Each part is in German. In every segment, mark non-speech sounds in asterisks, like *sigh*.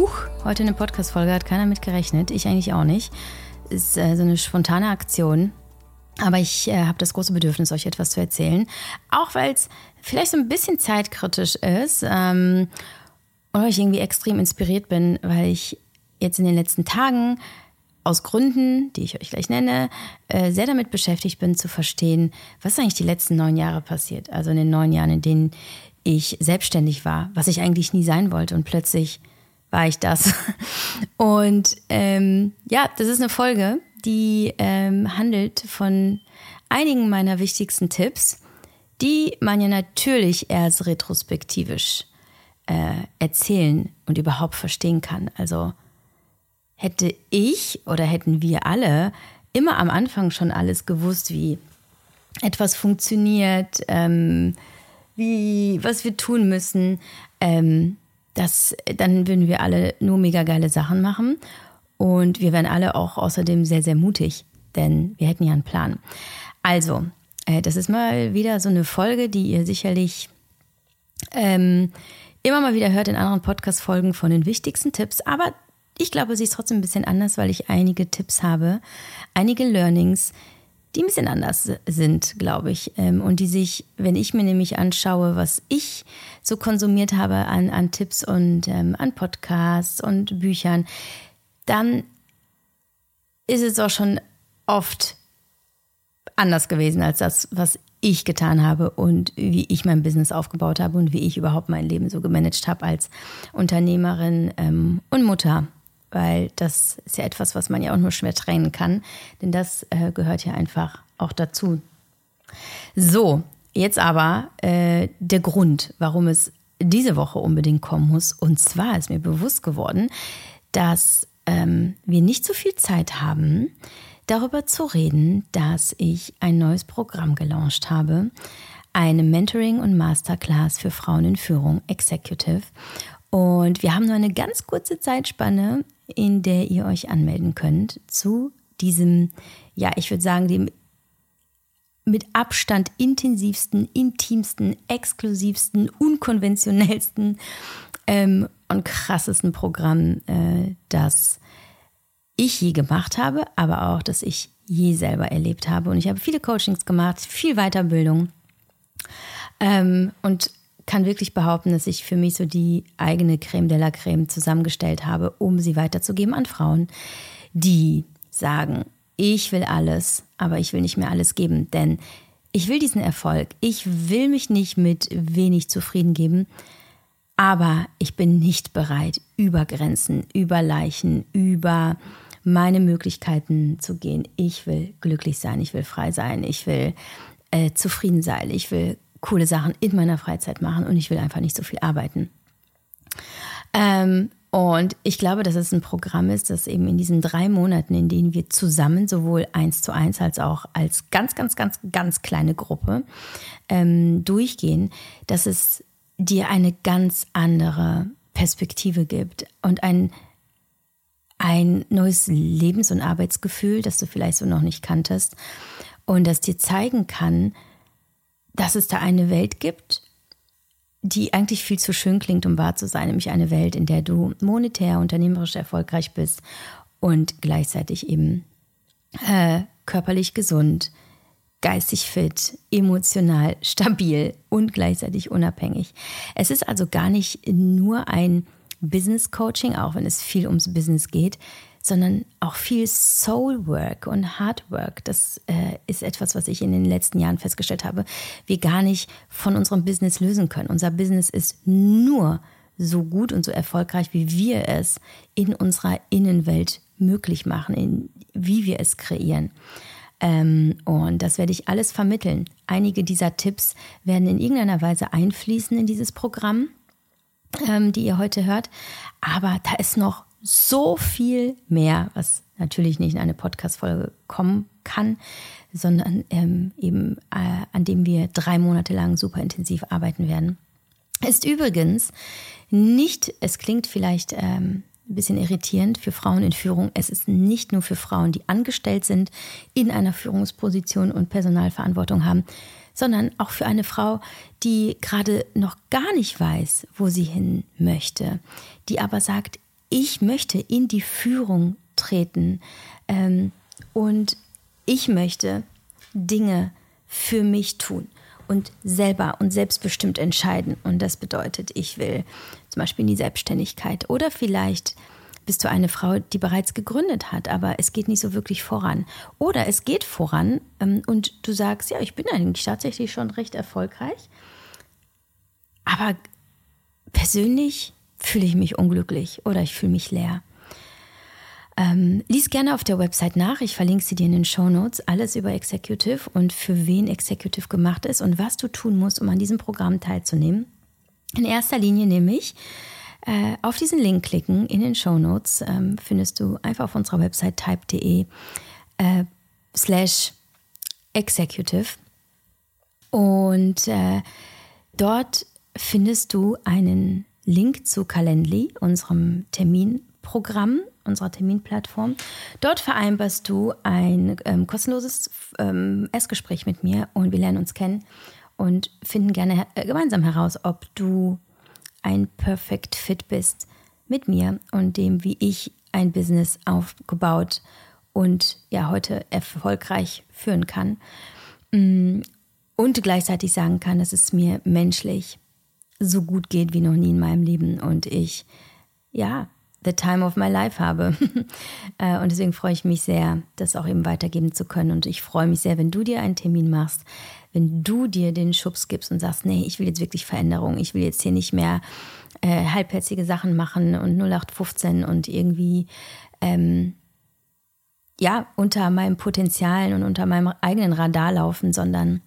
Huch, heute eine Podcast-Folge, hat keiner mit gerechnet. Ich eigentlich auch nicht. Ist äh, so eine spontane Aktion. Aber ich äh, habe das große Bedürfnis, euch etwas zu erzählen. Auch weil es vielleicht so ein bisschen zeitkritisch ist. Ähm, und ich irgendwie extrem inspiriert bin, weil ich jetzt in den letzten Tagen aus Gründen, die ich euch gleich nenne, äh, sehr damit beschäftigt bin zu verstehen, was eigentlich die letzten neun Jahre passiert. Also in den neun Jahren, in denen ich selbstständig war, was ich eigentlich nie sein wollte und plötzlich war ich das. Und ähm, ja, das ist eine Folge, die ähm, handelt von einigen meiner wichtigsten Tipps, die man ja natürlich erst retrospektivisch äh, erzählen und überhaupt verstehen kann. Also hätte ich oder hätten wir alle immer am Anfang schon alles gewusst, wie etwas funktioniert, ähm, wie, was wir tun müssen, ähm, das, dann würden wir alle nur mega geile Sachen machen. Und wir wären alle auch außerdem sehr, sehr mutig, denn wir hätten ja einen Plan. Also, äh, das ist mal wieder so eine Folge, die ihr sicherlich ähm, immer mal wieder hört in anderen Podcast-Folgen von den wichtigsten Tipps. Aber ich glaube, sie ist trotzdem ein bisschen anders, weil ich einige Tipps habe, einige Learnings, die ein bisschen anders sind, glaube ich. Ähm, und die sich, wenn ich mir nämlich anschaue, was ich so konsumiert habe an, an Tipps und ähm, an Podcasts und Büchern, dann ist es auch schon oft anders gewesen als das, was ich getan habe und wie ich mein Business aufgebaut habe und wie ich überhaupt mein Leben so gemanagt habe als Unternehmerin ähm, und Mutter weil das ist ja etwas, was man ja auch nur schwer trennen kann, denn das äh, gehört ja einfach auch dazu. So, jetzt aber äh, der Grund, warum es diese Woche unbedingt kommen muss. Und zwar ist mir bewusst geworden, dass ähm, wir nicht so viel Zeit haben, darüber zu reden, dass ich ein neues Programm gelauncht habe. Eine Mentoring- und Masterclass für Frauen in Führung, Executive. Und wir haben nur eine ganz kurze Zeitspanne, in der ihr euch anmelden könnt zu diesem, ja, ich würde sagen, dem mit Abstand intensivsten, intimsten, exklusivsten, unkonventionellsten ähm, und krassesten Programm, äh, das ich je gemacht habe, aber auch, das ich je selber erlebt habe. Und ich habe viele Coachings gemacht, viel Weiterbildung. Ähm, und kann wirklich behaupten, dass ich für mich so die eigene Creme de la Creme zusammengestellt habe, um sie weiterzugeben an Frauen, die sagen, ich will alles, aber ich will nicht mehr alles geben, denn ich will diesen Erfolg. Ich will mich nicht mit wenig zufrieden geben, aber ich bin nicht bereit, über Grenzen, über Leichen, über meine Möglichkeiten zu gehen. Ich will glücklich sein, ich will frei sein, ich will äh, zufrieden sein, ich will coole Sachen in meiner Freizeit machen und ich will einfach nicht so viel arbeiten. Ähm, und ich glaube, dass es ein Programm ist, das eben in diesen drei Monaten, in denen wir zusammen sowohl eins zu eins als auch als ganz, ganz, ganz, ganz kleine Gruppe ähm, durchgehen, dass es dir eine ganz andere Perspektive gibt und ein, ein neues Lebens- und Arbeitsgefühl, das du vielleicht so noch nicht kanntest und das dir zeigen kann, dass es da eine Welt gibt, die eigentlich viel zu schön klingt, um wahr zu sein, nämlich eine Welt, in der du monetär, unternehmerisch erfolgreich bist und gleichzeitig eben äh, körperlich gesund, geistig fit, emotional *laughs* stabil und gleichzeitig unabhängig. Es ist also gar nicht nur ein Business Coaching, auch wenn es viel ums Business geht sondern auch viel Soul Work und Hard Work. Das äh, ist etwas, was ich in den letzten Jahren festgestellt habe, wir gar nicht von unserem Business lösen können. Unser Business ist nur so gut und so erfolgreich, wie wir es in unserer Innenwelt möglich machen, in, wie wir es kreieren. Ähm, und das werde ich alles vermitteln. Einige dieser Tipps werden in irgendeiner Weise einfließen in dieses Programm, ähm, die ihr heute hört. Aber da ist noch so viel mehr, was natürlich nicht in eine Podcast-Folge kommen kann, sondern ähm, eben äh, an dem wir drei Monate lang super intensiv arbeiten werden. Ist übrigens nicht, es klingt vielleicht ähm, ein bisschen irritierend für Frauen in Führung. Es ist nicht nur für Frauen, die angestellt sind, in einer Führungsposition und Personalverantwortung haben, sondern auch für eine Frau, die gerade noch gar nicht weiß, wo sie hin möchte, die aber sagt, ich möchte in die Führung treten ähm, und ich möchte Dinge für mich tun und selber und selbstbestimmt entscheiden. Und das bedeutet, ich will zum Beispiel in die Selbstständigkeit oder vielleicht bist du eine Frau, die bereits gegründet hat, aber es geht nicht so wirklich voran. Oder es geht voran ähm, und du sagst, ja, ich bin eigentlich tatsächlich schon recht erfolgreich, aber persönlich fühle ich mich unglücklich oder ich fühle mich leer. Ähm, lies gerne auf der Website nach. Ich verlinke sie dir in den Show Notes. Alles über Executive und für wen Executive gemacht ist und was du tun musst, um an diesem Programm teilzunehmen. In erster Linie nämlich äh, auf diesen Link klicken in den Show Notes. Ähm, findest du einfach auf unserer Website type.de äh, slash executive. Und äh, dort findest du einen Link zu Calendly, unserem Terminprogramm unserer Terminplattform. Dort vereinbarst du ein ähm, kostenloses ähm, Erstgespräch mit mir und wir lernen uns kennen und finden gerne äh, gemeinsam heraus, ob du ein Perfect Fit bist mit mir und dem, wie ich ein Business aufgebaut und ja heute erfolgreich führen kann. Mm, und gleichzeitig sagen kann, dass es mir menschlich so gut geht wie noch nie in meinem Leben und ich ja the time of my life habe. *laughs* Äh, und deswegen freue ich mich sehr, das auch eben weitergeben zu können. Und ich freue mich sehr, wenn du dir einen Termin machst, wenn du dir den Schubs gibst und sagst, nee, ich will jetzt wirklich Veränderung. Ich will jetzt hier nicht mehr äh, halbherzige Sachen machen und 0815 und irgendwie ähm, ja, unter meinem Potenzialen und unter meinem eigenen Radar laufen, sondern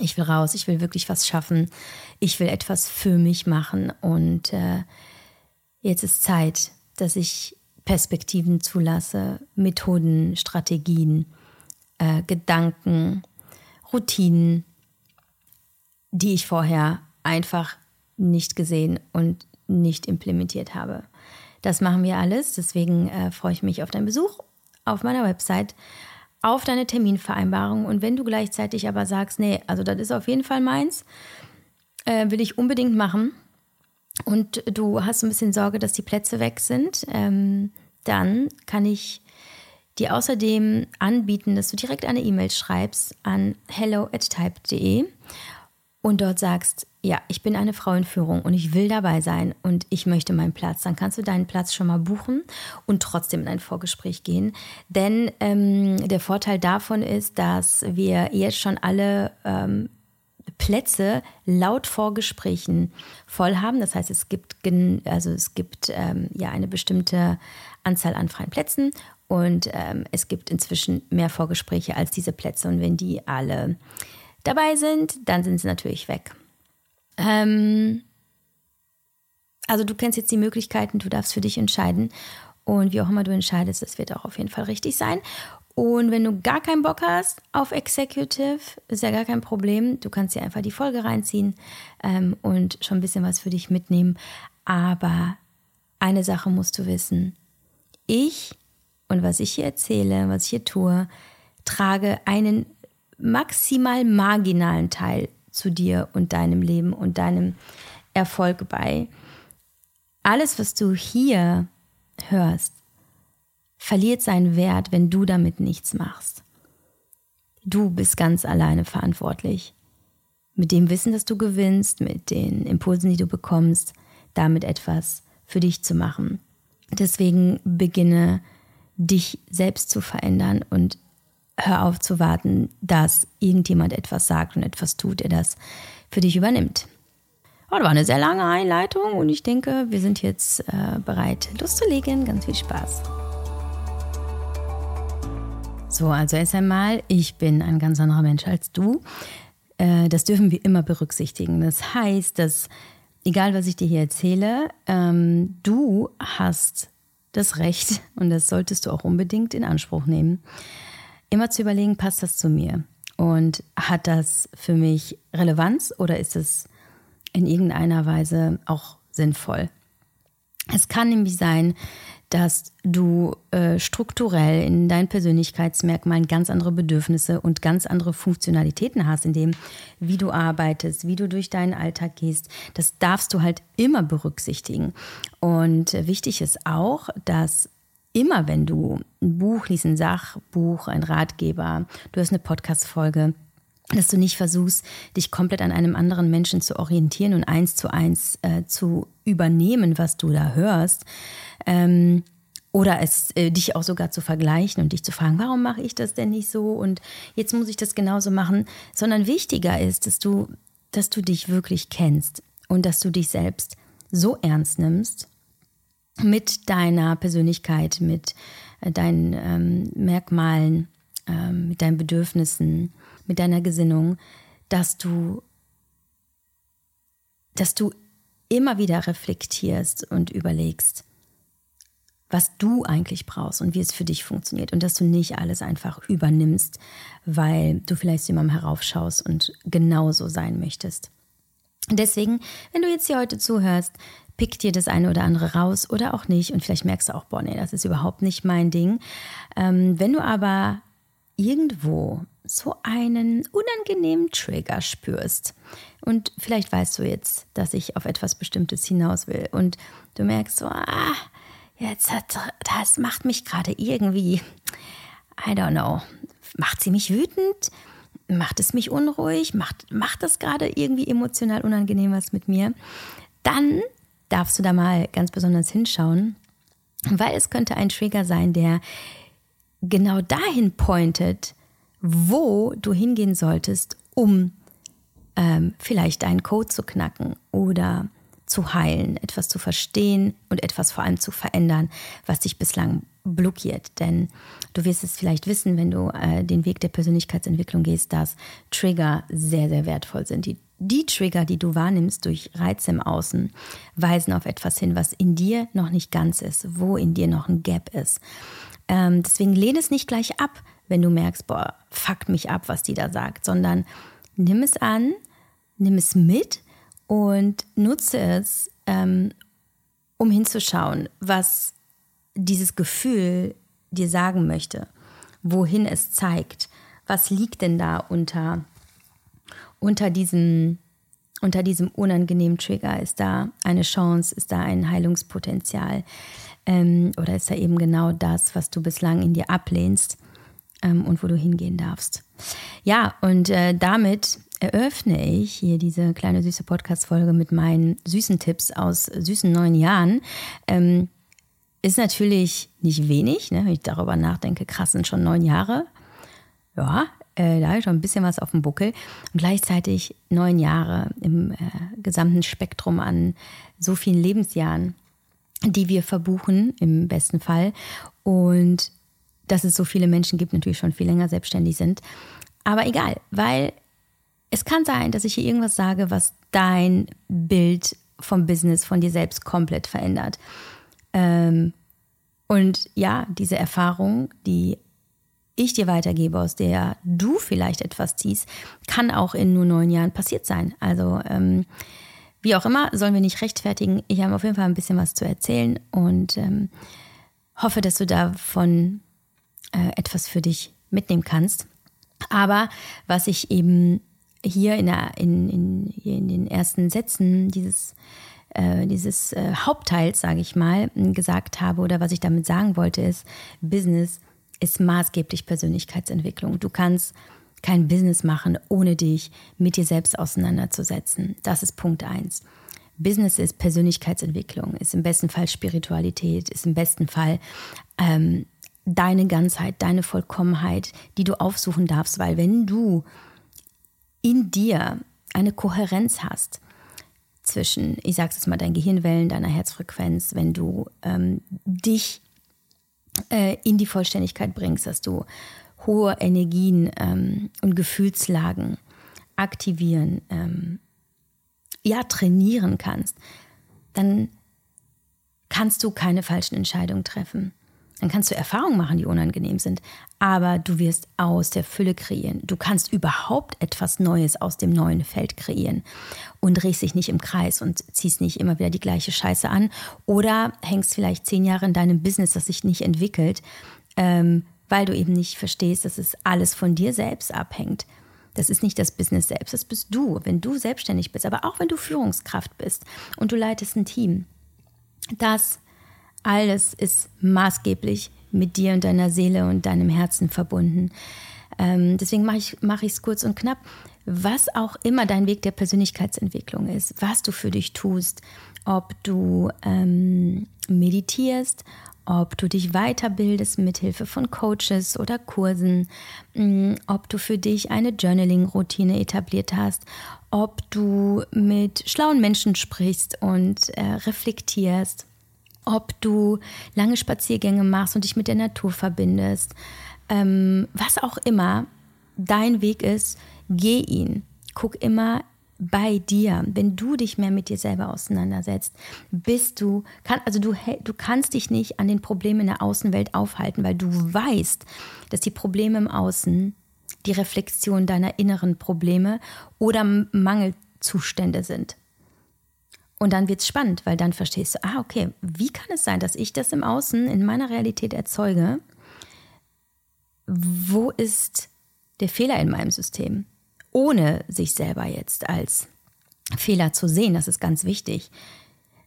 ich will raus, ich will wirklich was schaffen, ich will etwas für mich machen. Und äh, jetzt ist Zeit, dass ich Perspektiven zulasse, Methoden, Strategien, äh, Gedanken, Routinen, die ich vorher einfach nicht gesehen und nicht implementiert habe. Das machen wir alles, deswegen äh, freue ich mich auf deinen Besuch auf meiner Website, auf deine Terminvereinbarung. Und wenn du gleichzeitig aber sagst, nee, also das ist auf jeden Fall meins, äh, will ich unbedingt machen, und du hast ein bisschen Sorge, dass die Plätze weg sind, ähm, dann kann ich dir außerdem anbieten, dass du direkt eine E-Mail schreibst an hello at type.de und dort sagst, ja, ich bin eine Frau in Führung und ich will dabei sein und ich möchte meinen Platz. Dann kannst du deinen Platz schon mal buchen und trotzdem in ein Vorgespräch gehen. Denn ähm, der Vorteil davon ist, dass wir jetzt schon alle ähm, Plätze laut Vorgesprächen voll haben. Das heißt, es gibt, also es gibt ähm, ja eine bestimmte Anzahl an freien Plätzen und ähm, es gibt inzwischen mehr Vorgespräche als diese Plätze. Und wenn die alle dabei sind, dann sind sie natürlich weg. Ähm, also du kennst jetzt die Möglichkeiten, du darfst für dich entscheiden. Und wie auch immer du entscheidest, das wird auch auf jeden Fall richtig sein. Und wenn du gar keinen Bock hast auf Executive, ist ja gar kein Problem. Du kannst dir einfach die Folge reinziehen ähm, und schon ein bisschen was für dich mitnehmen. Aber eine Sache musst du wissen. Ich und was ich hier erzähle, was ich hier tue, trage einen maximal marginalen Teil zu dir und deinem Leben und deinem Erfolg bei. Alles, was du hier hörst, verliert seinen Wert, wenn du damit nichts machst. Du bist ganz alleine verantwortlich. Mit dem Wissen, das du gewinnst, mit den Impulsen, die du bekommst, damit etwas für dich zu machen. Deswegen beginne dich selbst zu verändern und hör auf zu warten, dass irgendjemand etwas sagt und etwas tut, der das für dich übernimmt. Oh, das war eine sehr lange Einleitung und ich denke, wir sind jetzt äh, bereit loszulegen. Ganz viel Spaß. So, also erst einmal, ich bin ein ganz anderer Mensch als du. Äh, das dürfen wir immer berücksichtigen. Das heißt, dass egal was ich dir hier erzähle, ähm, du hast das Recht, und das solltest du auch unbedingt in Anspruch nehmen, immer zu überlegen, passt das zu mir? Und hat das für mich Relevanz oder ist es in irgendeiner Weise auch sinnvoll? Es kann nämlich sein, dass du äh, strukturell in deinen Persönlichkeitsmerkmalen ganz andere Bedürfnisse und ganz andere Funktionalitäten hast, in dem, wie du arbeitest, wie du durch deinen Alltag gehst. Das darfst du halt immer berücksichtigen. Und äh, wichtig ist auch, dass immer, wenn du ein Buch liest, ein Sachbuch, ein Ratgeber, du hast eine Podcast-Folge, dass du nicht versuchst, dich komplett an einem anderen Menschen zu orientieren und eins zu eins äh, zu übernehmen, was du da hörst. Ähm, oder es äh, dich auch sogar zu vergleichen und dich zu fragen, warum mache ich das denn nicht so und jetzt muss ich das genauso machen, sondern wichtiger ist, dass du, dass du dich wirklich kennst und dass du dich selbst so ernst nimmst mit deiner Persönlichkeit, mit äh, deinen ähm, Merkmalen, ähm, mit deinen Bedürfnissen, mit deiner Gesinnung, dass du, dass du immer wieder reflektierst und überlegst, was du eigentlich brauchst und wie es für dich funktioniert und dass du nicht alles einfach übernimmst, weil du vielleicht jemandem heraufschaust und genauso sein möchtest. Deswegen, wenn du jetzt hier heute zuhörst, pick dir das eine oder andere raus oder auch nicht. Und vielleicht merkst du auch, boah, nee, das ist überhaupt nicht mein Ding. Ähm, wenn du aber irgendwo so einen unangenehmen Trigger spürst und vielleicht weißt du jetzt, dass ich auf etwas Bestimmtes hinaus will und du merkst so, ah, jetzt hat, das macht mich gerade irgendwie, I don't know, macht sie mich wütend, macht es mich unruhig, macht, macht das gerade irgendwie emotional unangenehm was mit mir, dann darfst du da mal ganz besonders hinschauen, weil es könnte ein Trigger sein, der genau dahin pointet, wo du hingehen solltest, um ähm, vielleicht deinen Code zu knacken oder zu heilen, etwas zu verstehen und etwas vor allem zu verändern, was dich bislang blockiert. Denn du wirst es vielleicht wissen, wenn du äh, den Weg der Persönlichkeitsentwicklung gehst, dass Trigger sehr, sehr wertvoll sind. Die, die Trigger, die du wahrnimmst durch Reize im Außen, weisen auf etwas hin, was in dir noch nicht ganz ist, wo in dir noch ein Gap ist. Ähm, deswegen lehne es nicht gleich ab, wenn du merkst, boah, fuckt mich ab, was die da sagt, sondern nimm es an, nimm es mit und nutze es, ähm, um hinzuschauen, was dieses Gefühl dir sagen möchte, wohin es zeigt, was liegt denn da unter, unter diesem unter diesem unangenehmen Trigger? Ist da eine Chance? Ist da ein Heilungspotenzial? Ähm, oder ist da eben genau das, was du bislang in dir ablehnst ähm, und wo du hingehen darfst? Ja, und äh, damit eröffne ich hier diese kleine süße Podcast-Folge mit meinen süßen Tipps aus süßen neun Jahren. Ähm, ist natürlich nicht wenig, ne, wenn ich darüber nachdenke. Krass, sind schon neun Jahre. Ja, äh, da habe ich schon ein bisschen was auf dem Buckel. Und gleichzeitig neun Jahre im äh, gesamten Spektrum an so vielen Lebensjahren die wir verbuchen, im besten Fall. Und dass es so viele Menschen gibt, natürlich schon viel länger selbstständig sind. Aber egal, weil es kann sein, dass ich hier irgendwas sage, was dein Bild vom Business, von dir selbst komplett verändert. Ähm, und ja, diese Erfahrung, die ich dir weitergebe, aus der du vielleicht etwas ziehst, kann auch in nur neun Jahren passiert sein. Also ähm, wie auch immer, sollen wir nicht rechtfertigen. Ich habe auf jeden Fall ein bisschen was zu erzählen und ähm, hoffe, dass du davon äh, etwas für dich mitnehmen kannst. Aber was ich eben hier in, der, in, in, hier in den ersten Sätzen dieses, äh, dieses äh, Hauptteils, sage ich mal, gesagt habe oder was ich damit sagen wollte, ist, Business ist maßgeblich Persönlichkeitsentwicklung. Du kannst kein Business machen, ohne dich mit dir selbst auseinanderzusetzen. Das ist Punkt eins. Business ist Persönlichkeitsentwicklung, ist im besten Fall Spiritualität, ist im besten Fall ähm, deine Ganzheit, deine Vollkommenheit, die du aufsuchen darfst, weil wenn du in dir eine Kohärenz hast zwischen, ich sag's jetzt mal, deinen Gehirnwellen, deiner Herzfrequenz, wenn du ähm, dich äh, in die Vollständigkeit bringst, dass du hohe Energien ähm, und Gefühlslagen aktivieren, ähm, ja, trainieren kannst, dann kannst du keine falschen Entscheidungen treffen. Dann kannst du Erfahrungen machen, die unangenehm sind, aber du wirst aus der Fülle kreieren. Du kannst überhaupt etwas Neues aus dem neuen Feld kreieren. und drehst dich nicht im Kreis und ziehst nicht immer wieder die gleiche Scheiße an oder hängst vielleicht zehn Jahre in deinem Business, das sich nicht entwickelt, ähm, weil du eben nicht verstehst, dass es alles von dir selbst abhängt. Das ist nicht das Business selbst, das bist du, wenn du selbstständig bist, aber auch wenn du Führungskraft bist und du leitest ein Team. Das alles ist maßgeblich mit dir und deiner Seele und deinem Herzen verbunden. Ähm, deswegen mache ich es mach kurz und knapp. Was auch immer dein Weg der Persönlichkeitsentwicklung ist, was du für dich tust, ob du ähm, meditierst, ob du dich weiterbildest mit Hilfe von Coaches oder Kursen, mm, ob du für dich eine Journaling-Routine etabliert hast, ob du mit schlauen Menschen sprichst und äh, reflektierst, ob du lange Spaziergänge machst und dich mit der Natur verbindest, ähm, was auch immer dein Weg ist, geh ihn. Guck immer bei dir, wenn du dich mehr mit dir selber auseinandersetzt, bist du, kann, also du, du kannst dich nicht an den Problemen in der Außenwelt aufhalten, weil du weißt, dass die Probleme im Außen die Reflexion deiner inneren Probleme oder Mangelzustände sind. Und dann wird es spannend, weil dann verstehst du, ah, okay, wie kann es sein, dass ich das im Außen in meiner Realität erzeuge? Wo ist der Fehler in meinem System? ohne sich selber jetzt als Fehler zu sehen. Das ist ganz wichtig.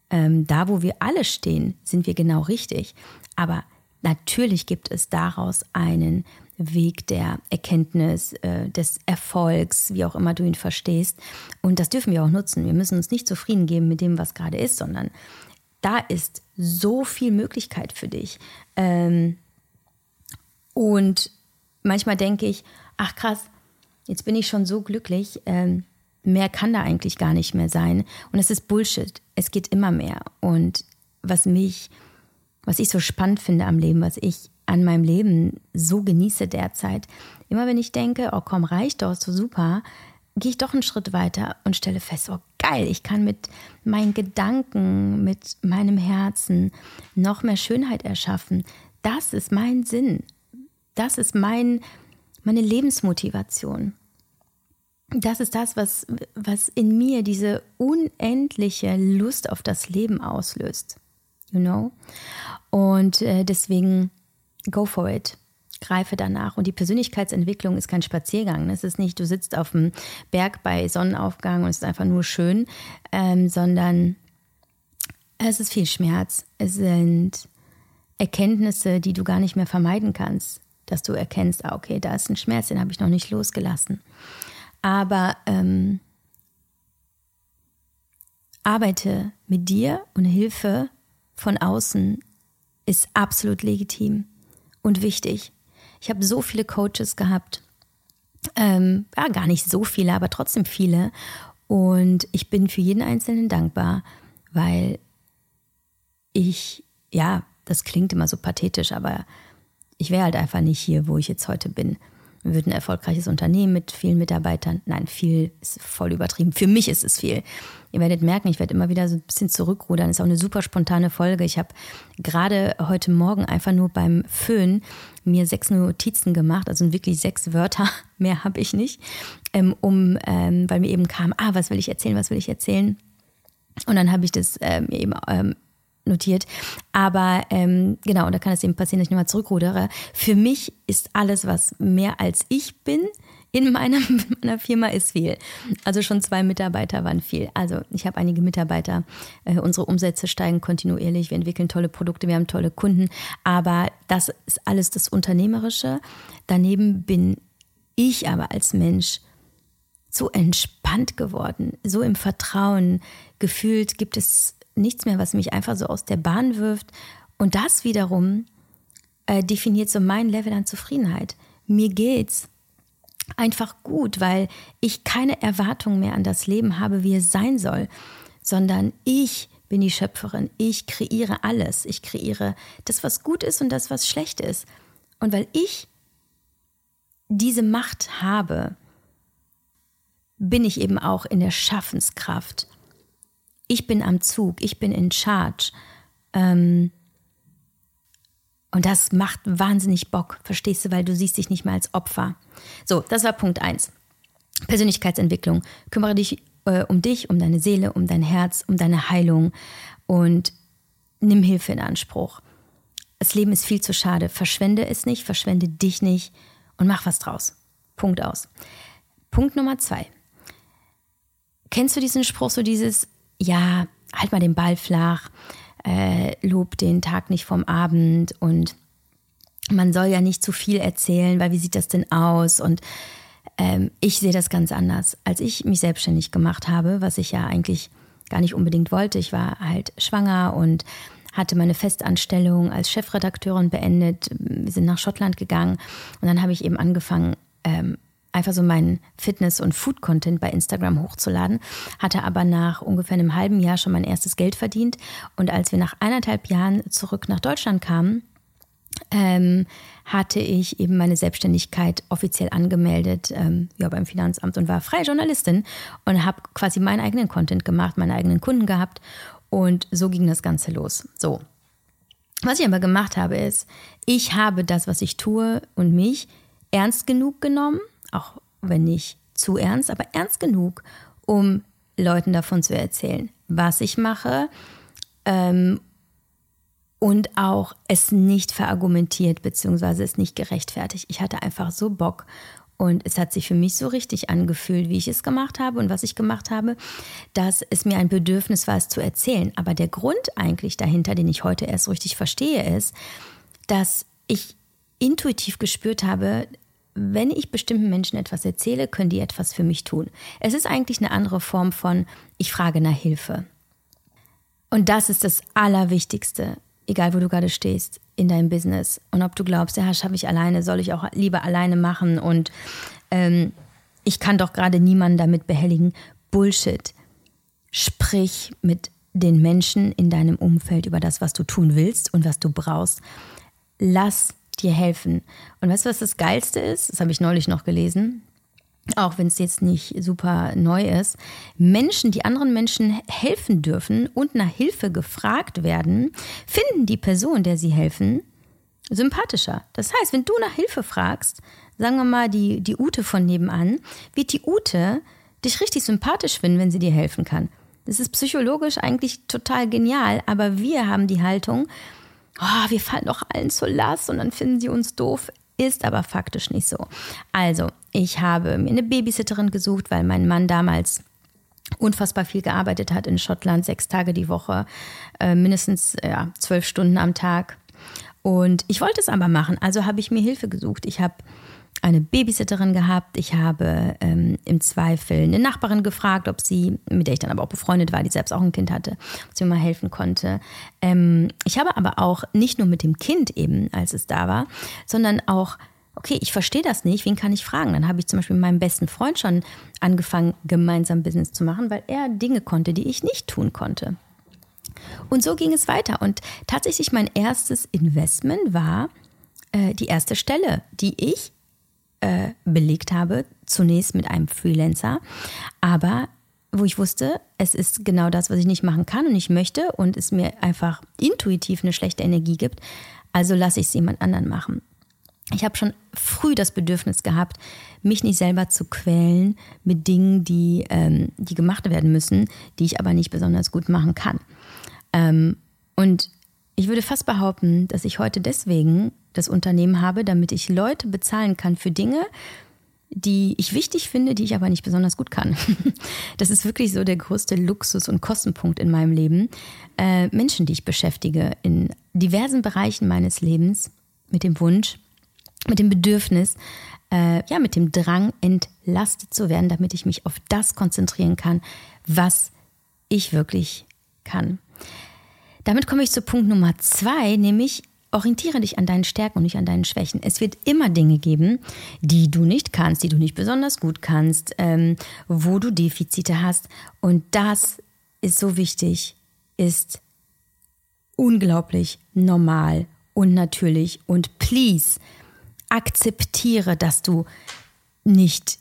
Ähm, da, wo wir alle stehen, sind wir genau richtig. Aber natürlich gibt es daraus einen Weg der Erkenntnis, äh, des Erfolgs, wie auch immer du ihn verstehst. Und das dürfen wir auch nutzen. Wir müssen uns nicht zufrieden geben mit dem, was gerade ist, sondern da ist so viel Möglichkeit für dich. Ähm, und manchmal denke ich, ach krass, jetzt bin ich schon so glücklich, ähm, mehr kann da eigentlich gar nicht mehr sein. Und es ist Bullshit. Es geht immer mehr. Und was mich, was ich so spannend finde am Leben, was ich an meinem Leben so genieße derzeit, immer wenn ich denke, oh komm, reicht doch, so super, gehe ich doch einen Schritt weiter und stelle fest, oh geil, ich kann mit meinen Gedanken, mit meinem Herzen noch mehr Schönheit erschaffen. Das ist mein Sinn. Das ist mein, meine Lebensmotivation. Das ist das, was, was in mir diese unendliche Lust auf das Leben auslöst. You know? Und äh, deswegen go for it. Greife danach. Und die Persönlichkeitsentwicklung ist kein Spaziergang. Es ist nicht, du sitzt auf dem Berg bei Sonnenaufgang und es ist einfach nur schön, ähm, sondern es ist viel Schmerz. Es sind Erkenntnisse, die du gar nicht mehr vermeiden kannst dass du erkennst, ah, okay, da ist ein Schmerz, den habe ich noch nicht losgelassen. Aber ähm, arbeite mit dir und Hilfe von außen ist absolut legitim und wichtig. Ich habe so viele Coaches gehabt, ähm, ja, gar nicht so viele, aber trotzdem viele. Und ich bin für jeden Einzelnen dankbar, weil ich, ja, das klingt immer so pathetisch, aber ich wäre halt einfach nicht hier, wo ich jetzt heute bin. Wir würden ein erfolgreiches Unternehmen mit vielen Mitarbeitern. Nein, viel ist voll übertrieben. Für mich ist es viel. Ihr werdet merken, ich werde immer wieder so ein bisschen zurückrudern. Ist auch eine super spontane Folge. Ich habe gerade heute Morgen einfach nur beim Föhn mir sechs Notizen gemacht, also wirklich sechs Wörter, *laughs* mehr habe ich nicht, ähm, um, ähm, weil mir eben kam, ah, was will ich erzählen, was will ich erzählen? Und dann habe ich das ähm, eben ähm, notiert. Aber ähm, genau, da kann es eben passieren, dass ich nochmal zurückrudere. Für mich ist alles, was mehr als ich bin, in meiner, *laughs* meiner Firma ist viel. Also schon zwei Mitarbeiter waren viel. Also ich habe einige Mitarbeiter. Äh, unsere Umsätze steigen kontinuierlich. Wir entwickeln tolle Produkte, wir haben tolle Kunden. Aber das ist alles das Unternehmerische. Daneben bin ich aber als Mensch so entspannt geworden, so im Vertrauen. Gefühlt gibt es nichts mehr, was mich einfach so aus der Bahn wirft. Und das wiederum äh, definiert so mein Level an Zufriedenheit. Mir geht's einfach gut, weil ich keine Erwartung mehr an das Leben habe, wie es sein soll, sondern ich bin die Schöpferin. Ich kreiere alles. Ich kreiere das, was gut ist und das, was schlecht ist. Und weil ich diese Macht habe, bin ich eben auch in der Schaffenskraft ich bin am Zug, ich bin in Charge. Ähm, und das macht wahnsinnig Bock, verstehst du, weil du siehst dich nicht mehr als Opfer. So, das war Punkt 1. Persönlichkeitsentwicklung. Kümmere dich äh, um dich, um deine Seele, um dein Herz, um deine Heilung und nimm Hilfe in Anspruch. Das Leben ist viel zu schade. Verschwende es nicht, verschwende dich nicht und mach was draus. Punkt aus. Punkt Nummer zwei. Kennst du diesen Spruch, so dieses, ja, halt mal den Ball flach, äh, lob den Tag nicht vom Abend und man soll ja nicht zu viel erzählen, weil wie sieht das denn aus? Und ähm, ich sehe das ganz anders. Als ich mich selbstständig gemacht habe, was ich ja eigentlich gar nicht unbedingt wollte, ich war halt schwanger und hatte meine Festanstellung als Chefredakteurin beendet. Wir sind nach Schottland gegangen und dann habe ich eben angefangen, ähm, einfach so meinen Fitness- und Food-Content bei Instagram hochzuladen, hatte aber nach ungefähr einem halben Jahr schon mein erstes Geld verdient. Und als wir nach eineinhalb Jahren zurück nach Deutschland kamen, ähm, hatte ich eben meine Selbstständigkeit offiziell angemeldet ähm, ja, beim Finanzamt und war freie Journalistin und habe quasi meinen eigenen Content gemacht, meine eigenen Kunden gehabt und so ging das Ganze los. So. Was ich aber gemacht habe, ist, ich habe das, was ich tue und mich ernst genug genommen, auch wenn nicht zu ernst, aber ernst genug, um Leuten davon zu erzählen, was ich mache ähm, und auch es nicht verargumentiert bzw. es nicht gerechtfertigt. Ich hatte einfach so Bock und es hat sich für mich so richtig angefühlt, wie ich es gemacht habe und was ich gemacht habe, dass es mir ein Bedürfnis war, es zu erzählen. Aber der Grund eigentlich dahinter, den ich heute erst richtig verstehe, ist, dass ich intuitiv gespürt habe, wenn ich bestimmten Menschen etwas erzähle, können die etwas für mich tun. Es ist eigentlich eine andere Form von, ich frage nach Hilfe. Und das ist das Allerwichtigste, egal wo du gerade stehst in deinem Business. Und ob du glaubst, ja, schaffe ich alleine, soll ich auch lieber alleine machen und ähm, ich kann doch gerade niemanden damit behelligen. Bullshit. Sprich mit den Menschen in deinem Umfeld über das, was du tun willst und was du brauchst. Lass dir helfen. Und weißt du, was das Geilste ist? Das habe ich neulich noch gelesen. Auch wenn es jetzt nicht super neu ist. Menschen, die anderen Menschen helfen dürfen und nach Hilfe gefragt werden, finden die Person, der sie helfen, sympathischer. Das heißt, wenn du nach Hilfe fragst, sagen wir mal die, die Ute von nebenan, wird die Ute dich richtig sympathisch finden, wenn sie dir helfen kann. Das ist psychologisch eigentlich total genial, aber wir haben die Haltung, oh, wir fallen doch allen zur Last und dann finden sie uns doof. Ist aber faktisch nicht so. Also, ich habe mir eine Babysitterin gesucht, weil mein Mann damals unfassbar viel gearbeitet hat in Schottland, sechs Tage die Woche, äh, mindestens ja, zwölf Stunden am Tag. Und ich wollte es aber machen, also habe ich mir Hilfe gesucht. Ich habe eine Babysitterin gehabt. Ich habe ähm, im Zweifel eine Nachbarin gefragt, ob sie, mit der ich dann aber auch befreundet war, die selbst auch ein Kind hatte, ob sie mir mal helfen konnte. Ähm, ich habe aber auch nicht nur mit dem Kind eben, als es da war, sondern auch okay, ich verstehe das nicht, wen kann ich fragen? Dann habe ich zum Beispiel mit meinem besten Freund schon angefangen, gemeinsam Business zu machen, weil er Dinge konnte, die ich nicht tun konnte. Und so ging es weiter. Und tatsächlich mein erstes Investment war äh, die erste Stelle, die ich äh, belegt habe, zunächst mit einem Freelancer, aber wo ich wusste, es ist genau das, was ich nicht machen kann und nicht möchte und es mir einfach intuitiv eine schlechte Energie gibt, also lasse ich es jemand anderen machen. Ich habe schon früh das Bedürfnis gehabt, mich nicht selber zu quälen mit Dingen, die, ähm, die gemacht werden müssen, die ich aber nicht besonders gut machen kann. Ähm, und ich würde fast behaupten, dass ich heute deswegen das Unternehmen habe, damit ich Leute bezahlen kann für Dinge, die ich wichtig finde, die ich aber nicht besonders gut kann. *laughs* Das ist wirklich so der größte Luxus und Kostenpunkt in meinem Leben. Äh, Menschen, die ich beschäftige in diversen Bereichen meines Lebens mit dem Wunsch, mit dem Bedürfnis, äh, ja, mit dem Drang, entlastet zu werden, damit ich mich auf das konzentrieren kann, was ich wirklich kann. Damit komme ich zu Punkt Nummer zwei, nämlich orientiere dich an deinen Stärken und nicht an deinen Schwächen. Es wird immer Dinge geben, die du nicht kannst, die du nicht besonders gut kannst, ähm, wo du Defizite hast. Und das ist so wichtig, ist unglaublich normal und natürlich. Und please, akzeptiere, dass du nicht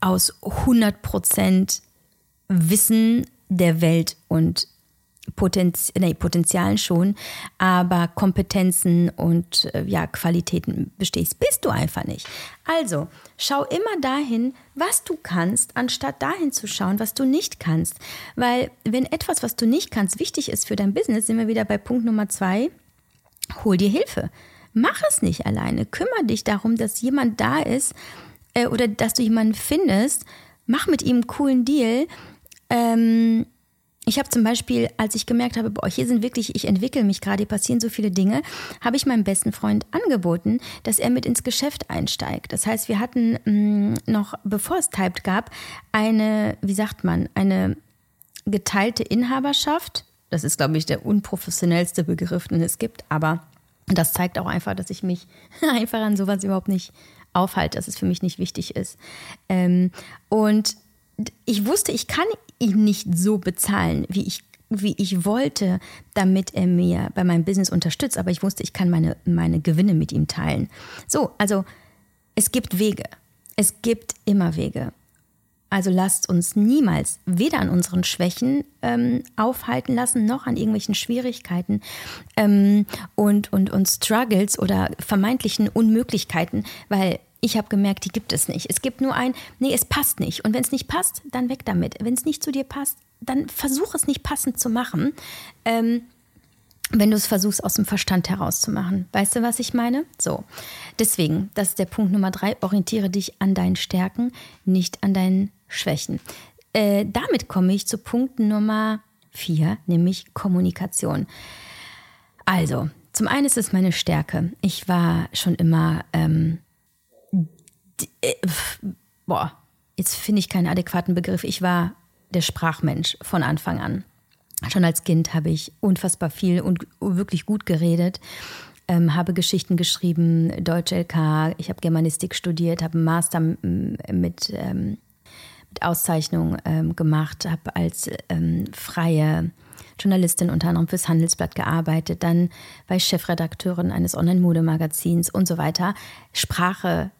aus 100% Wissen der Welt und Potenz nee, Potenzialen schon, aber Kompetenzen und äh, ja, Qualitäten bestehst, bist du einfach nicht. Also, schau immer dahin, was du kannst, anstatt dahin zu schauen, was du nicht kannst. Weil wenn etwas, was du nicht kannst, wichtig ist für dein Business, sind wir wieder bei Punkt Nummer zwei, hol dir Hilfe. Mach es nicht alleine. Kümmere dich darum, dass jemand da ist äh, oder dass du jemanden findest. Mach mit ihm einen coolen Deal. Ähm, ich habe zum Beispiel, als ich gemerkt habe, boah, hier sind wirklich, ich entwickle mich gerade, passieren so viele Dinge, habe ich meinem besten Freund angeboten, dass er mit ins Geschäft einsteigt. Das heißt, wir hatten mh, mm, noch, bevor es Typed gab, eine, wie sagt man, eine geteilte Inhaberschaft. Das ist, glaube ich, der unprofessionellste Begriff, den es gibt, aber das zeigt auch einfach, dass ich mich *laughs* einfach an sowas überhaupt nicht aufhalte, dass es für mich nicht wichtig ist. Ähm, und ich wusste, ich kann ihn nicht so bezahlen, wie ich, wie ich wollte, damit er mir bei meinem Business unterstützt. Aber ich wusste, ich kann meine, meine Gewinne mit ihm teilen. So, also es gibt Wege. Es gibt immer Wege. Also lasst uns niemals weder an unseren Schwächen ähm, aufhalten lassen, noch an irgendwelchen Schwierigkeiten ähm, und, und, und Struggles oder vermeintlichen Unmöglichkeiten, weil ich habe gemerkt, die gibt es nicht. Es gibt nur ein, nee, es passt nicht. Und wenn es nicht passt, dann weg damit. Wenn es nicht zu dir passt, dann versuch es nicht passend zu machen. Ähm, wenn du es versuchst, aus dem Verstand herauszumachen. Weißt du, was ich meine? So. Deswegen, das ist der Punkt Nummer drei. Orientiere dich an deinen Stärken, nicht an deinen Schwächen. Äh, damit komme ich zu Punkt Nummer vier, nämlich Kommunikation. Also, zum einen ist es meine Stärke. Ich war schon immer ähm, äh, boah, jetzt finde ich keinen adäquaten Begriff. Ich war der Sprachmensch von Anfang an. Schon als Kind habe ich unfassbar viel und wirklich gut geredet, ähm, habe Geschichten geschrieben, Deutsch LK, ich habe Germanistik studiert, habe einen Master mit, ähm, mit Auszeichnung ähm, gemacht, habe als ähm, freie Journalistin unter anderem fürs Handelsblatt gearbeitet, dann war ich Chefredakteurin eines Online-Modemagazins und so weiter. Sprache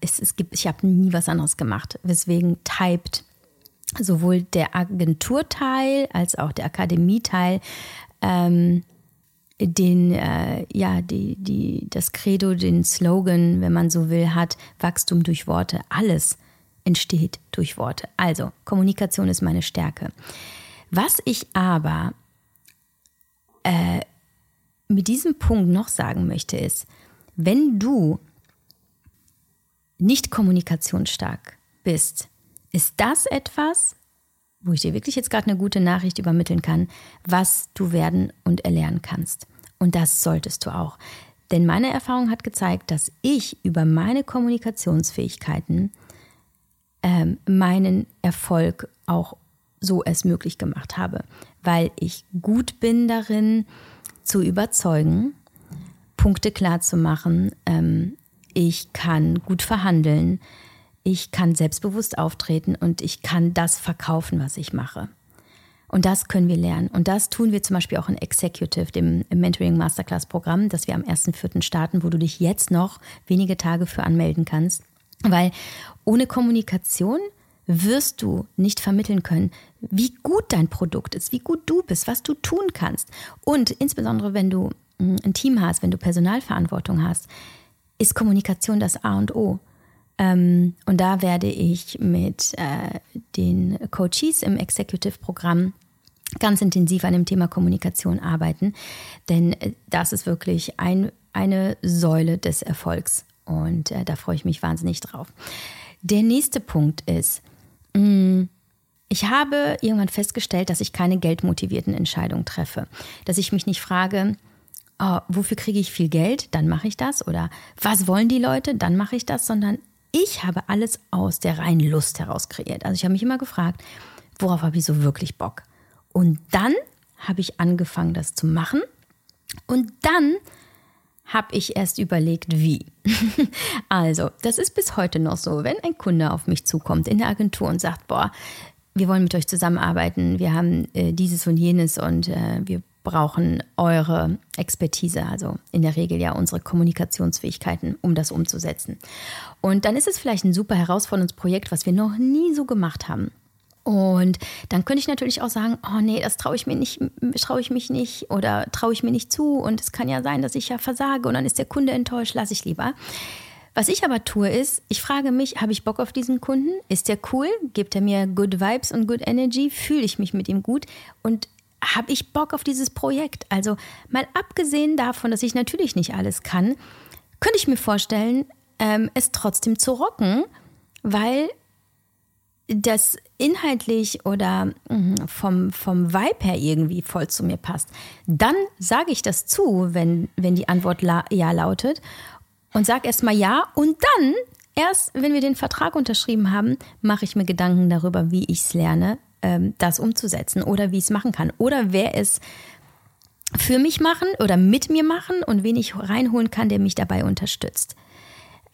es, es gibt, ich habe nie was anderes gemacht. Weswegen Typed sowohl der Agenturteil als auch der Akademieteil ähm, den, äh, ja, die, die, das Credo, den Slogan, wenn man so will, hat, Wachstum durch Worte. Alles entsteht durch Worte. Also, Kommunikation ist meine Stärke. Was ich aber äh, mit diesem Punkt noch sagen möchte, ist, wenn du nicht kommunikationsstark bist, ist das etwas, wo ich dir wirklich jetzt gerade eine gute Nachricht übermitteln kann, was du werden und erlernen kannst. Und das solltest du auch. Denn meine Erfahrung hat gezeigt, dass ich über meine Kommunikationsfähigkeiten ähm, meinen Erfolg auch so es möglich gemacht habe, weil ich gut bin darin zu überzeugen, Punkte klar zu machen, ähm, ich kann gut verhandeln, ich kann selbstbewusst auftreten und ich kann das verkaufen, was ich mache. Und das können wir lernen. Und das tun wir zum Beispiel auch in Executive, dem Mentoring Masterclass Programm, das wir am 1.4. starten, wo du dich jetzt noch wenige Tage für anmelden kannst. Weil ohne Kommunikation wirst du nicht vermitteln können, wie gut dein Produkt ist, wie gut du bist, was du tun kannst. Und insbesondere, wenn du hm, ein Team hast, wenn du Personalverantwortung hast, ist Kommunikation das A und O. Ähm, und da werde ich mit äh, den Coaches im Executive-Programm ganz intensiv an dem Thema Kommunikation arbeiten, denn äh, das ist wirklich ein, eine Säule des Erfolgs und äh, da freue ich mich wahnsinnig drauf. Der nächste Punkt ist, mh, mm, ich habe irgendwann festgestellt, dass ich keine geldmotivierten Entscheidungen treffe, dass ich mich nicht frage, oh, wofür kriege ich viel Geld, dann mache ich das. Oder was wollen die Leute, dann mache ich das. Sondern ich habe alles aus der reinen Lust heraus kreiert. Also ich habe mich immer gefragt, worauf habe ich so wirklich Bock? Und dann habe ich angefangen, das zu machen. Und dann habe ich erst überlegt, wie. *laughs* also, das ist bis heute noch so, wenn ein Kunde auf mich zukommt in der Agentur und sagt, boah, wir wollen mit euch zusammenarbeiten, wir haben äh, dieses und jenes und äh, wir brauchen eure Expertise, also in der Regel ja unsere Kommunikationsfähigkeiten, um das umzusetzen. Und dann ist es vielleicht ein super herausforderndes Projekt, was wir noch nie so gemacht haben. Und dann könnte ich natürlich auch sagen, oh nee, das traue ich mir nicht, traue ich mich nicht oder traue ich mir nicht zu und es kann ja sein, dass ich ja versage und dann ist der Kunde enttäuscht, lasse ich lieber. Was ich aber tue ist, ich frage mich, habe ich Bock auf diesen Kunden? Ist der cool? Gibt er mir good vibes und good energy? Fühle ich mich mit ihm gut? Und habe ich Bock auf dieses Projekt? Also mal abgesehen davon, dass ich natürlich nicht alles kann, könnte ich mir vorstellen, ähm, es trotzdem zu rocken, weil das inhaltlich oder mhm, vom, vom Vibe her irgendwie voll zu mir passt, dann sage ich das zu, wenn, wenn die Antwort la ja lautet und sage erstmal ja und dann, erst wenn wir den Vertrag unterschrieben haben, mache ich mir Gedanken darüber, wie ich es lerne, ähm, das umzusetzen oder wie ich es machen kann oder wer es für mich machen oder mit mir machen und wen ich reinholen kann, der mich dabei unterstützt.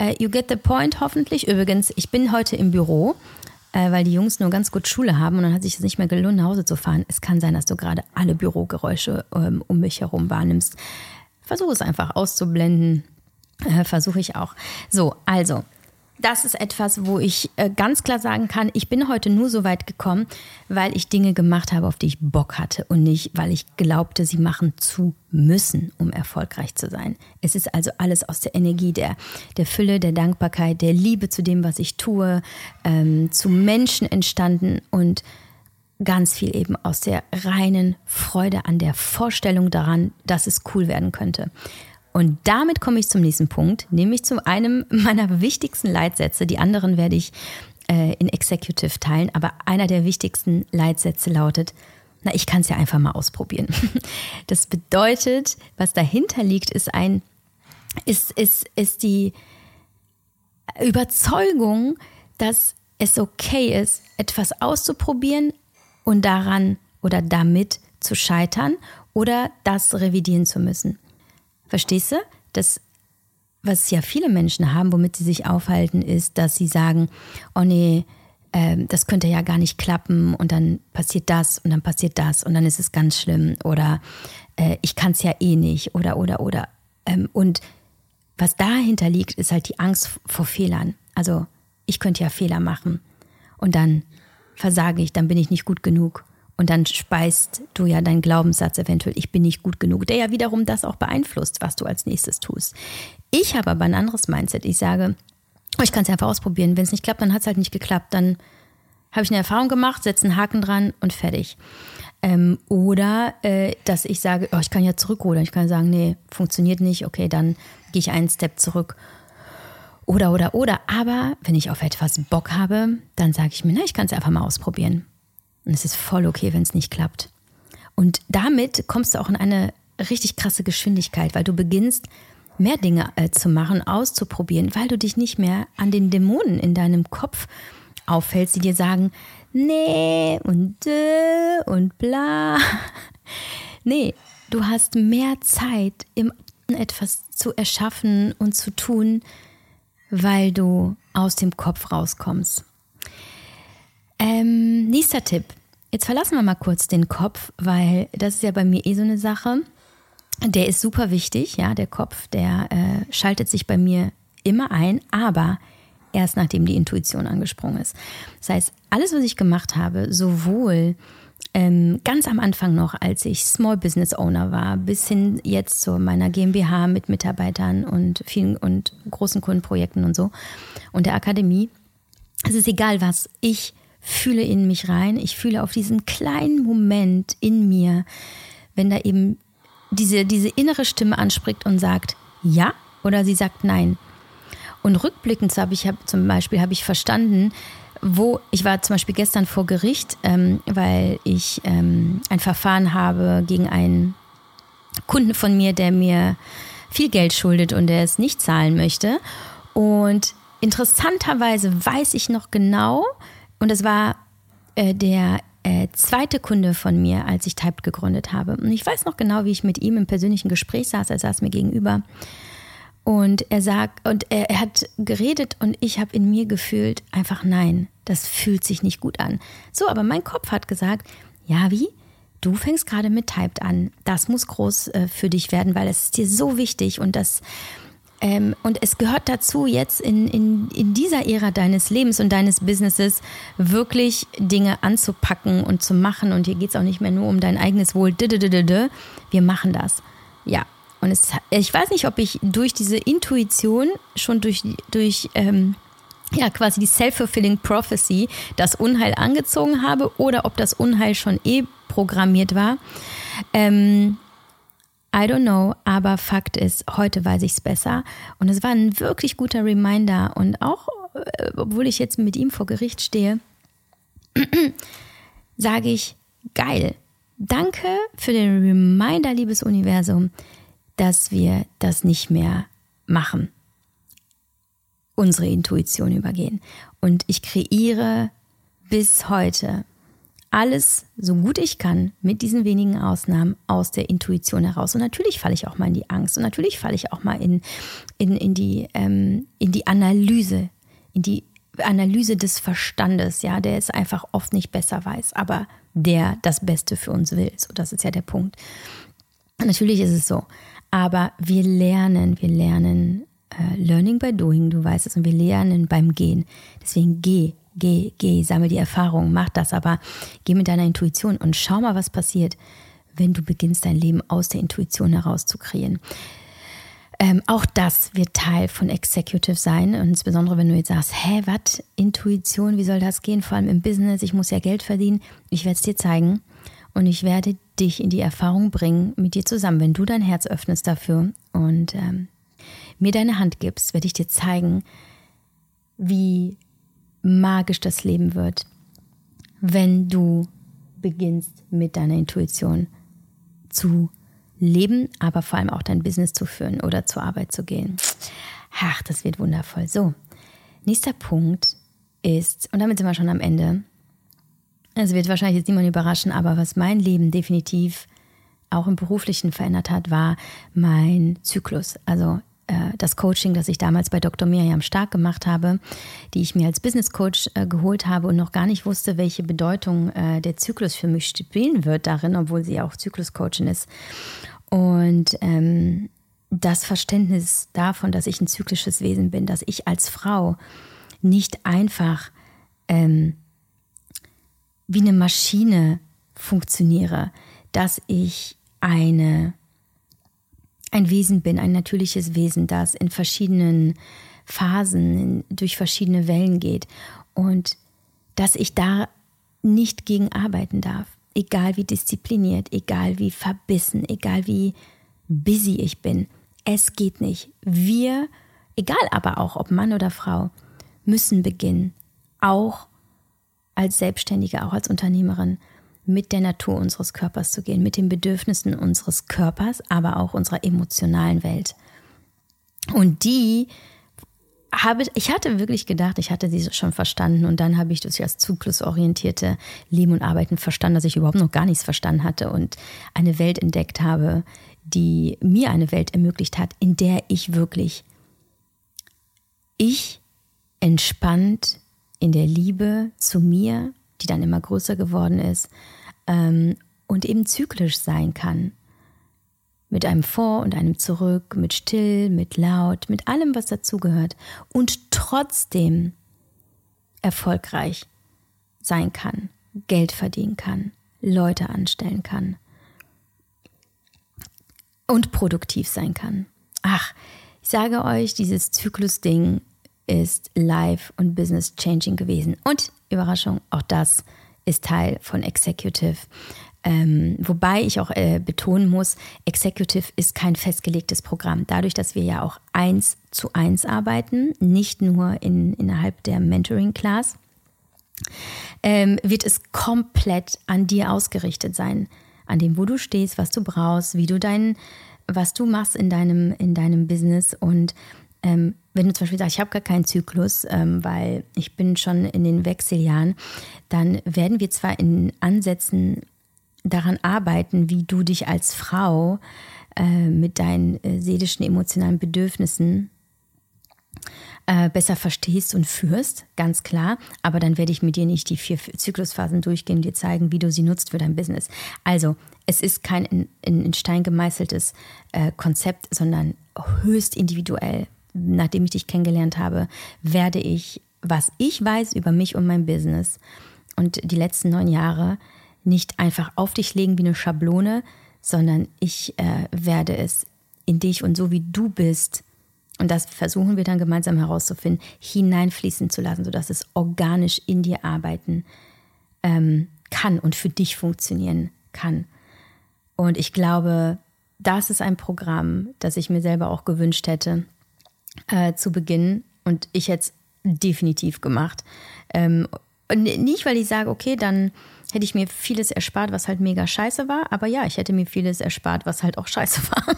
Uh, you get the point, hoffentlich. Übrigens, ich bin heute im Büro äh, weil die Jungs nur ganz gut Schule haben und dann hat sich es nicht mehr gelohnt, nach Hause zu fahren. Es kann sein, dass du gerade alle Bürogeräusche ähm, um mich herum wahrnimmst. Versuche es einfach auszublenden. Äh, Versuche ich auch. So, also, das ist etwas, wo ich äh, ganz klar sagen kann, ich bin heute nur so weit gekommen, weil ich Dinge gemacht habe, auf die ich Bock hatte und nicht, weil ich glaubte, sie machen zu müssen, um erfolgreich zu sein. Es ist also alles aus der Energie der, der Fülle, der Dankbarkeit, der Liebe zu dem, was ich tue, ähm, zu Menschen entstanden und ganz viel eben aus der reinen Freude an der Vorstellung daran, dass es cool werden könnte. Und damit komme ich zum nächsten Punkt, nämlich zu einem *laughs* meiner wichtigsten Leitsätze. Die anderen werde ich äh, in Executive teilen, aber einer der wichtigsten Leitsätze lautet, na, ich kann es ja einfach mal ausprobieren. *laughs* Das bedeutet, was dahinter liegt, ist ein, ist, ist, ist die Überzeugung, dass es okay ist, etwas auszuprobieren und daran oder damit zu scheitern oder das revidieren zu müssen. Verstehst du? Das, was ja viele Menschen haben, womit sie sich aufhalten, ist, dass sie sagen, oh nee, äh, das könnte ja gar nicht klappen und dann passiert das und dann passiert das und dann ist es ganz schlimm oder äh, ich kann es ja eh nicht oder oder oder. Ähm, und was dahinter liegt, ist halt die Angst vor Fehlern. Also ich könnte ja Fehler machen und dann versage ich, dann bin ich nicht gut genug und dann speist du ja deinen Glaubenssatz eventuell, ich bin nicht gut genug, der ja wiederum das auch beeinflusst, was du als nächstes tust. Ich habe aber ein anderes Mindset. Ich sage, oh, ich kann es einfach ausprobieren. Wenn es nicht klappt, dann hat es halt nicht geklappt. Dann habe ich eine Erfahrung gemacht, setze einen Haken dran und fertig. Ähm, oder äh, dass ich sage, oh, ich kann ja zurückrudern. Ich kann sagen, nee, funktioniert nicht. Okay, dann gehe ich einen Step zurück. Oder, oder, oder. Aber wenn ich auf etwas Bock habe, dann sage ich mir, na, ich kann es einfach mal ausprobieren. Und es ist voll okay, wenn es nicht klappt. Und damit kommst du auch in eine richtig krasse Geschwindigkeit, weil du beginnst, mehr Dinge äh, zu machen, auszuprobieren, weil du dich nicht mehr an den Dämonen in deinem Kopf auffällst, die dir sagen, nee und äh, und bla. *laughs* nee, du hast mehr Zeit, im etwas zu erschaffen und zu tun, weil du aus dem Kopf rauskommst. Ähm, nächster Tipp. Jetzt verlassen wir mal kurz den Kopf, weil das ist ja bei mir eh so eine Sache. Der ist super wichtig, ja, der Kopf, der äh, schaltet sich bei mir immer ein, aber erst nachdem die Intuition angesprungen ist. Das heißt, alles, was ich gemacht habe, sowohl ähm, ganz am Anfang noch, als ich Small Business Owner war, bis hin jetzt zu meiner GmbH mit Mitarbeitern und vielen und großen Kundenprojekten und so und der Akademie. Es ist egal, was ich fühle in mich rein. Ich fühle auf diesen kleinen Moment in mir, wenn da eben diese, diese innere Stimme anspricht und sagt ja oder sie sagt nein. Und rückblickend habe ich hab, zum Beispiel habe ich verstanden, wo ich war zum Beispiel gestern vor Gericht, ähm, weil ich ähm, ein Verfahren habe gegen einen Kunden von mir, der mir viel Geld schuldet und der es nicht zahlen möchte. Und interessanterweise weiß ich noch genau, und es war äh, der äh, zweite Kunde von mir, als ich Typed gegründet habe. Und ich weiß noch genau, wie ich mit ihm im persönlichen Gespräch saß. Er saß mir gegenüber. Und er sagt, und er, er hat geredet und ich habe in mir gefühlt, einfach nein, das fühlt sich nicht gut an. So, aber mein Kopf hat gesagt, ja, wie? Du fängst gerade mit Typed an. Das muss groß äh, für dich werden, weil es ist dir so wichtig und das Ähm, und es gehört dazu, jetzt in, in, in dieser Ära deines Lebens und deines Businesses wirklich Dinge anzupacken und zu machen. Und hier geht es auch nicht mehr nur um dein eigenes Wohl. Wir machen das. Ja. Und es, ich weiß nicht, ob ich durch diese Intuition, schon durch, durch ähm, ja, quasi die Self-Fulfilling Prophecy, das Unheil angezogen habe oder ob das Unheil schon eh programmiert war. Ähm, I don't know, aber Fakt ist, heute weiß ich es besser. Und es war ein wirklich guter Reminder. Und auch, äh, obwohl ich jetzt mit ihm vor Gericht stehe, *clears throat* sage ich, geil. Danke für den Reminder, liebes Universum, dass wir das nicht mehr machen. Unsere Intuition übergehen. Und ich kreiere bis heute alles so gut ich kann, mit diesen wenigen Ausnahmen, aus der Intuition heraus. Und natürlich falle ich auch mal in die Angst und natürlich falle ich auch mal in, in, in, die, ähm, in die Analyse, in die Analyse des Verstandes, ja, der es einfach oft nicht besser weiß, aber der das Beste für uns will. So, das ist ja der Punkt. natürlich ist es so. Aber wir lernen, wir lernen äh, Learning by Doing, du weißt es, und wir lernen beim Gehen. Deswegen geh, geh, geh, sammle die Erfahrung, mach das, aber geh mit deiner Intuition und schau mal, was passiert, wenn du beginnst, dein Leben aus der Intuition heraus zu kreieren. Ähm, auch das wird Teil von Executive sein. Und insbesondere, wenn du jetzt sagst, hä, was? Intuition, wie soll das gehen? Vor allem im Business, ich muss ja Geld verdienen. Ich werde es dir zeigen und ich werde dich in die Erfahrung bringen mit dir zusammen. Wenn du dein Herz öffnest dafür und ähm, mir deine Hand gibst, werde ich dir zeigen, wie magisch das Leben wird, wenn du beginnst mit deiner Intuition zu leben, aber vor allem auch dein Business zu führen oder zur Arbeit zu gehen. Ach, das wird wundervoll. So, nächster Punkt ist, und damit sind wir schon am Ende. Es wird wahrscheinlich jetzt niemand überraschen, aber was mein Leben definitiv auch im beruflichen verändert hat, war mein Zyklus. Also das Coaching, das ich damals bei Dr. Miriam Stark gemacht habe, die ich mir als Business Coach äh, geholt habe und noch gar nicht wusste, welche Bedeutung äh, der Zyklus für mich spielen wird darin, obwohl sie auch Zyklus-Coachin ist. Und ähm, das Verständnis davon, dass ich ein zyklisches Wesen bin, dass ich als Frau nicht einfach ähm, wie eine Maschine funktioniere, dass ich eine ein Wesen bin, ein natürliches Wesen, das in verschiedenen Phasen, durch verschiedene Wellen geht und dass ich da nicht gegen arbeiten darf, egal wie diszipliniert, egal wie verbissen, egal wie busy ich bin. Es geht nicht. Wir, egal aber auch, ob Mann oder Frau, müssen beginnen, auch als Selbstständige, auch als Unternehmerin, mit der Natur unseres Körpers zu gehen, mit den Bedürfnissen unseres Körpers, aber auch unserer emotionalen Welt. Und die habe ich hatte wirklich gedacht, ich hatte sie schon verstanden und dann habe ich das zyklusorientierte Leben und Arbeiten verstanden, dass ich überhaupt noch gar nichts verstanden hatte und eine Welt entdeckt habe, die mir eine Welt ermöglicht hat, in der ich wirklich ich entspannt in der Liebe zu mir, die dann immer größer geworden ist, ähm, und eben zyklisch sein kann. Mit einem Vor und einem Zurück, mit still, mit laut, mit allem, was dazugehört und trotzdem erfolgreich sein kann, Geld verdienen kann, Leute anstellen kann und produktiv sein kann. Ach, ich sage euch, dieses Zyklus-Ding ist live und business changing gewesen. Und Überraschung, auch das ist Teil von Executive. Ähm, wobei ich auch äh, betonen muss, Executive ist kein festgelegtes Programm. Dadurch, dass wir ja auch eins zu eins arbeiten, nicht nur in, innerhalb der Mentoring-Class, ähm, wird es komplett an dir ausgerichtet sein. An dem, wo du stehst, was du brauchst, wie du dein, was du machst in deinem, in deinem Business und ähm, wenn du zum Beispiel sagst, ich habe gar keinen Zyklus, ähm, weil ich bin schon in den Wechseljahren, dann werden wir zwar in Ansätzen daran arbeiten, wie du dich als Frau äh, mit deinen äh, seelischen, emotionalen Bedürfnissen äh, besser verstehst und führst, ganz klar. Aber dann werde ich mit dir nicht die vier Zyklusphasen durchgehen und dir zeigen, wie du sie nutzt für dein Business. Also, es ist kein in, in Stein gemeißeltes äh, Konzept, sondern höchst individuell. Nachdem ich dich kennengelernt habe, werde ich, was ich weiß über mich und mein Business und die letzten neun Jahre, nicht einfach auf dich legen wie eine Schablone, sondern ich äh, werde es in dich und so wie du bist und das versuchen wir dann gemeinsam herauszufinden, hineinfließen zu lassen, sodass es organisch in dir arbeiten ähm, kann und für dich funktionieren kann. Und ich glaube, das ist ein Programm, das ich mir selber auch gewünscht hätte äh, zu Beginn und ich jetzt definitiv gemacht. Ähm, nicht, weil ich sage, okay, dann hätte ich mir vieles erspart, was halt mega scheiße war. Aber ja, ich hätte mir vieles erspart, was halt auch scheiße *laughs* war.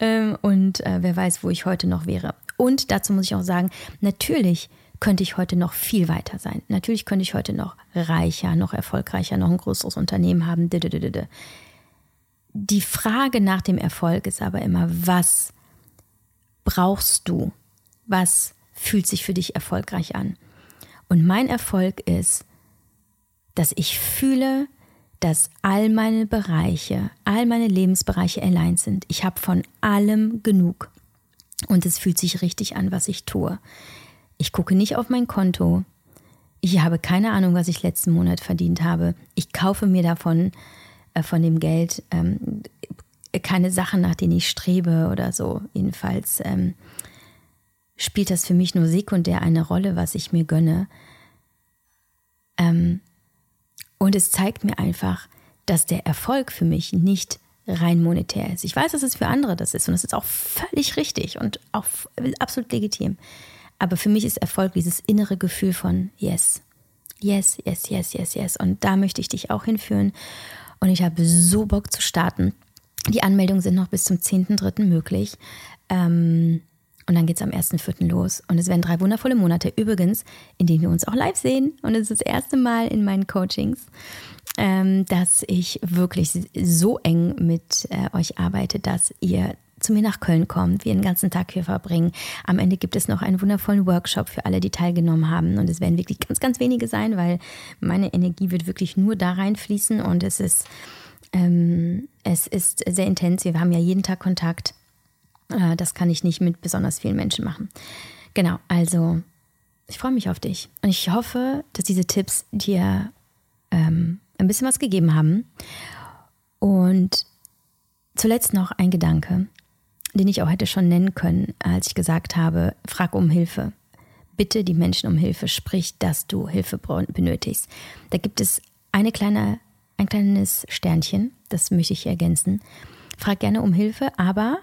ähm, und äh, wer weiß, wo ich heute noch wäre. Und dazu muss ich auch sagen, natürlich könnte ich heute noch viel weiter sein. Natürlich könnte ich heute noch reicher, noch erfolgreicher, noch ein größeres Unternehmen haben. Die Frage nach dem Erfolg ist aber immer, was brauchst du? Was fühlt sich für dich erfolgreich an? Und mein Erfolg ist, dass ich fühle, dass all meine Bereiche, all meine Lebensbereiche allein sind. Ich habe von allem genug. Und es fühlt sich richtig an, was ich tue. Ich gucke nicht auf mein Konto. Ich habe keine Ahnung, was ich letzten Monat verdient habe. Ich kaufe mir davon, äh, von dem Geld, ähm, keine Sachen, nach denen ich strebe oder so. Jedenfalls ähm, spielt das für mich nur sekundär eine Rolle, was ich mir gönne. Ähm, und es zeigt mir einfach, dass der Erfolg für mich nicht rein monetär ist. Ich weiß, dass es für andere das ist und das ist auch völlig richtig und auch absolut legitim. Aber für mich ist Erfolg dieses innere Gefühl von Yes, yes, yes, yes, yes, yes. Und da möchte ich dich auch hinführen. Und ich habe so Bock zu starten. Die Anmeldungen sind noch bis zum 10.3. möglich. Ähm, und dann geht es am 1.4. los. Und es werden drei wundervolle Monate übrigens, in denen wir uns auch live sehen. Und es ist das erste Mal in meinen Coachings, ähm, dass ich wirklich so eng mit äh, euch arbeite, dass ihr zu mir nach Köln kommt, wir den ganzen Tag hier verbringen. Am Ende gibt es noch einen wundervollen Workshop für alle, die teilgenommen haben. Und es werden wirklich ganz, ganz wenige sein, weil meine Energie wird wirklich nur da reinfließen. Und es ist, ähm, es ist sehr intens. Wir haben ja jeden Tag Kontakt. Äh, das kann ich nicht mit besonders vielen Menschen machen. Genau, also ich freue mich auf dich. Und ich hoffe, dass diese Tipps dir ähm, ein bisschen was gegeben haben. Und zuletzt noch ein Gedanke, den ich auch hätte schon nennen können, als ich gesagt habe, frag um Hilfe. Bitte die Menschen um Hilfe, sprich, dass du Hilfe benötigst. Da gibt es eine kleine, ein kleines Sternchen, das möchte ich ergänzen. Frag gerne um Hilfe, aber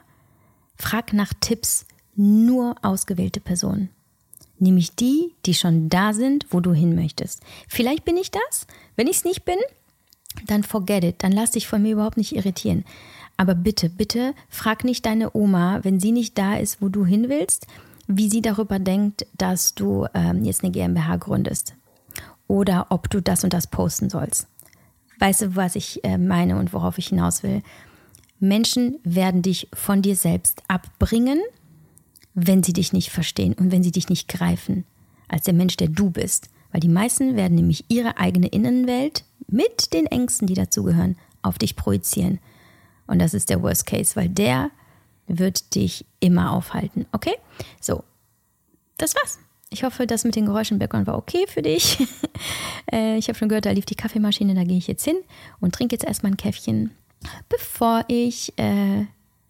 Frag nach Tipps nur ausgewählte Personen. Nämlich die, die schon da sind, wo du hin möchtest. Vielleicht bin ich das. Wenn ich es nicht bin, dann forget it. Dann lass dich von mir überhaupt nicht irritieren. Aber bitte, bitte frag nicht deine Oma, wenn sie nicht da ist, wo du hin willst, wie sie darüber denkt, dass du ähm, jetzt eine GmbH gründest. Oder ob du das und das posten sollst. Weißt du, was ich äh, meine und worauf ich hinaus will? Menschen werden dich von dir selbst abbringen, wenn sie dich nicht verstehen und wenn sie dich nicht greifen, als der Mensch, der du bist. Weil die meisten werden nämlich ihre eigene Innenwelt mit den Ängsten, die dazugehören, auf dich projizieren. Und das ist der Worst Case, weil der wird dich immer aufhalten. Okay? So, das war's. Ich hoffe, das mit den Geräuschen im Background war okay für dich. *laughs* Äh, ich habe schon gehört, da lief die Kaffeemaschine, da gehe ich jetzt hin und trinke jetzt erstmal ein Käffchen bevor ich äh,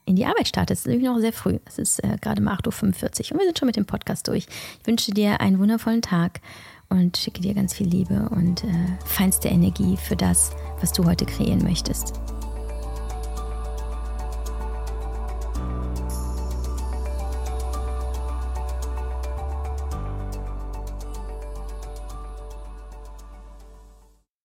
in die Arbeit starte. Es ist nämlich noch sehr früh. Es ist äh, gerade mal 8.45 Uhr und wir sind schon mit dem Podcast durch. Ich wünsche dir einen wundervollen Tag und schicke dir ganz viel Liebe und äh, feinste Energie für das, was du heute kreieren möchtest.